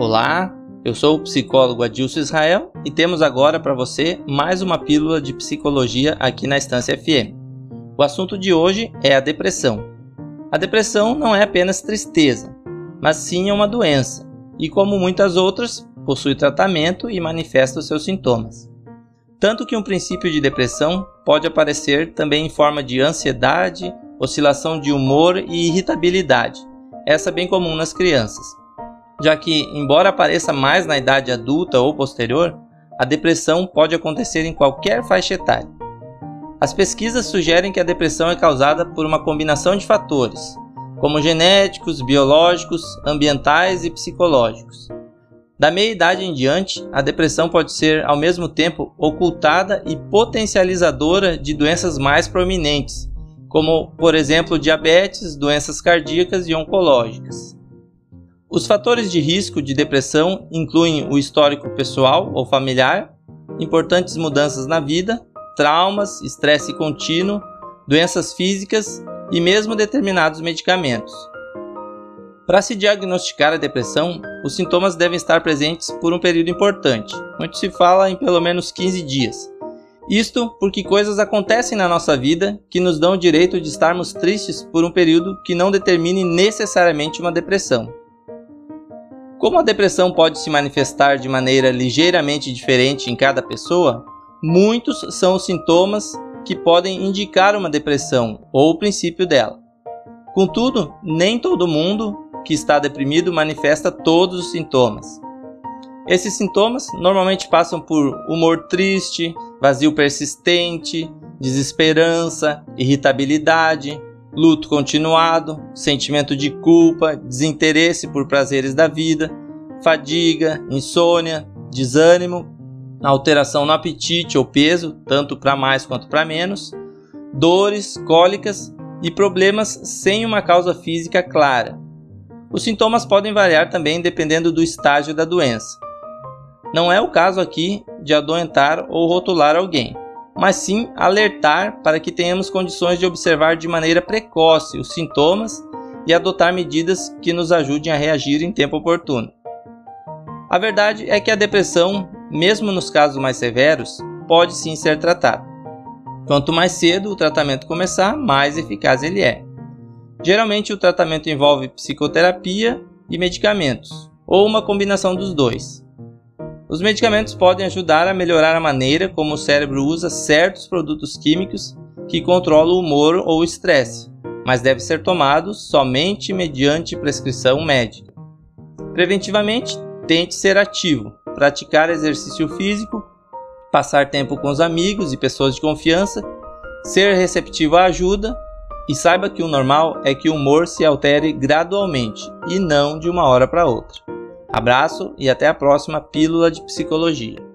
Olá, eu sou o psicólogo Adilson Israel e temos agora para você mais uma pílula de psicologia aqui na Estância FM. O assunto de hoje é a depressão. A depressão não é apenas tristeza, mas sim é uma doença e, como muitas outras, possui tratamento e manifesta os seus sintomas. Tanto que um princípio de depressão pode aparecer também em forma de ansiedade, oscilação de humor e irritabilidade, essa bem comum nas crianças já que, embora apareça mais na idade adulta ou posterior, a depressão pode acontecer em qualquer faixa etária. As pesquisas sugerem que a depressão é causada por uma combinação de fatores, como genéticos, biológicos, ambientais e psicológicos. Da meia-idade em diante, a depressão pode ser ao mesmo tempo ocultada e potencializadora de doenças mais prominentes, como, por exemplo, diabetes, doenças cardíacas e oncológicas. Os fatores de risco de depressão incluem o histórico pessoal ou familiar, importantes mudanças na vida, traumas, estresse contínuo, doenças físicas e mesmo determinados medicamentos. Para se diagnosticar a depressão, os sintomas devem estar presentes por um período importante, onde se fala em pelo menos 15 dias. Isto porque coisas acontecem na nossa vida que nos dão o direito de estarmos tristes por um período que não determine necessariamente uma depressão. Como a depressão pode se manifestar de maneira ligeiramente diferente em cada pessoa, muitos são os sintomas que podem indicar uma depressão ou o princípio dela. Contudo, nem todo mundo que está deprimido manifesta todos os sintomas. Esses sintomas normalmente passam por humor triste, vazio persistente, desesperança, irritabilidade, luto continuado, sentimento de culpa, desinteresse por prazeres da vida, fadiga, insônia, desânimo, alteração no apetite ou peso, tanto para mais quanto para menos, dores, cólicas e problemas sem uma causa física clara. Os sintomas podem variar também dependendo do estágio da doença. Não é o caso aqui de adoentar ou rotular alguém mas sim alertar para que tenhamos condições de observar de maneira precoce os sintomas e adotar medidas que nos ajudem a reagir em tempo oportuno. A verdade é que a depressão, mesmo nos casos mais severos, pode sim ser tratada. Quanto mais cedo o tratamento começar, mais eficaz ele é. Geralmente o tratamento envolve psicoterapia e medicamentos, ou uma combinação dos dois. Os medicamentos podem ajudar a melhorar a maneira como o cérebro usa certos produtos químicos que controlam o humor ou o estresse, mas deve ser tomado somente mediante prescrição médica. Preventivamente, tente ser ativo, praticar exercício físico, passar tempo com os amigos e pessoas de confiança, ser receptivo à ajuda e saiba que o normal é que o humor se altere gradualmente e não de uma hora para outra. Abraço e até a próxima Pílula de Psicologia.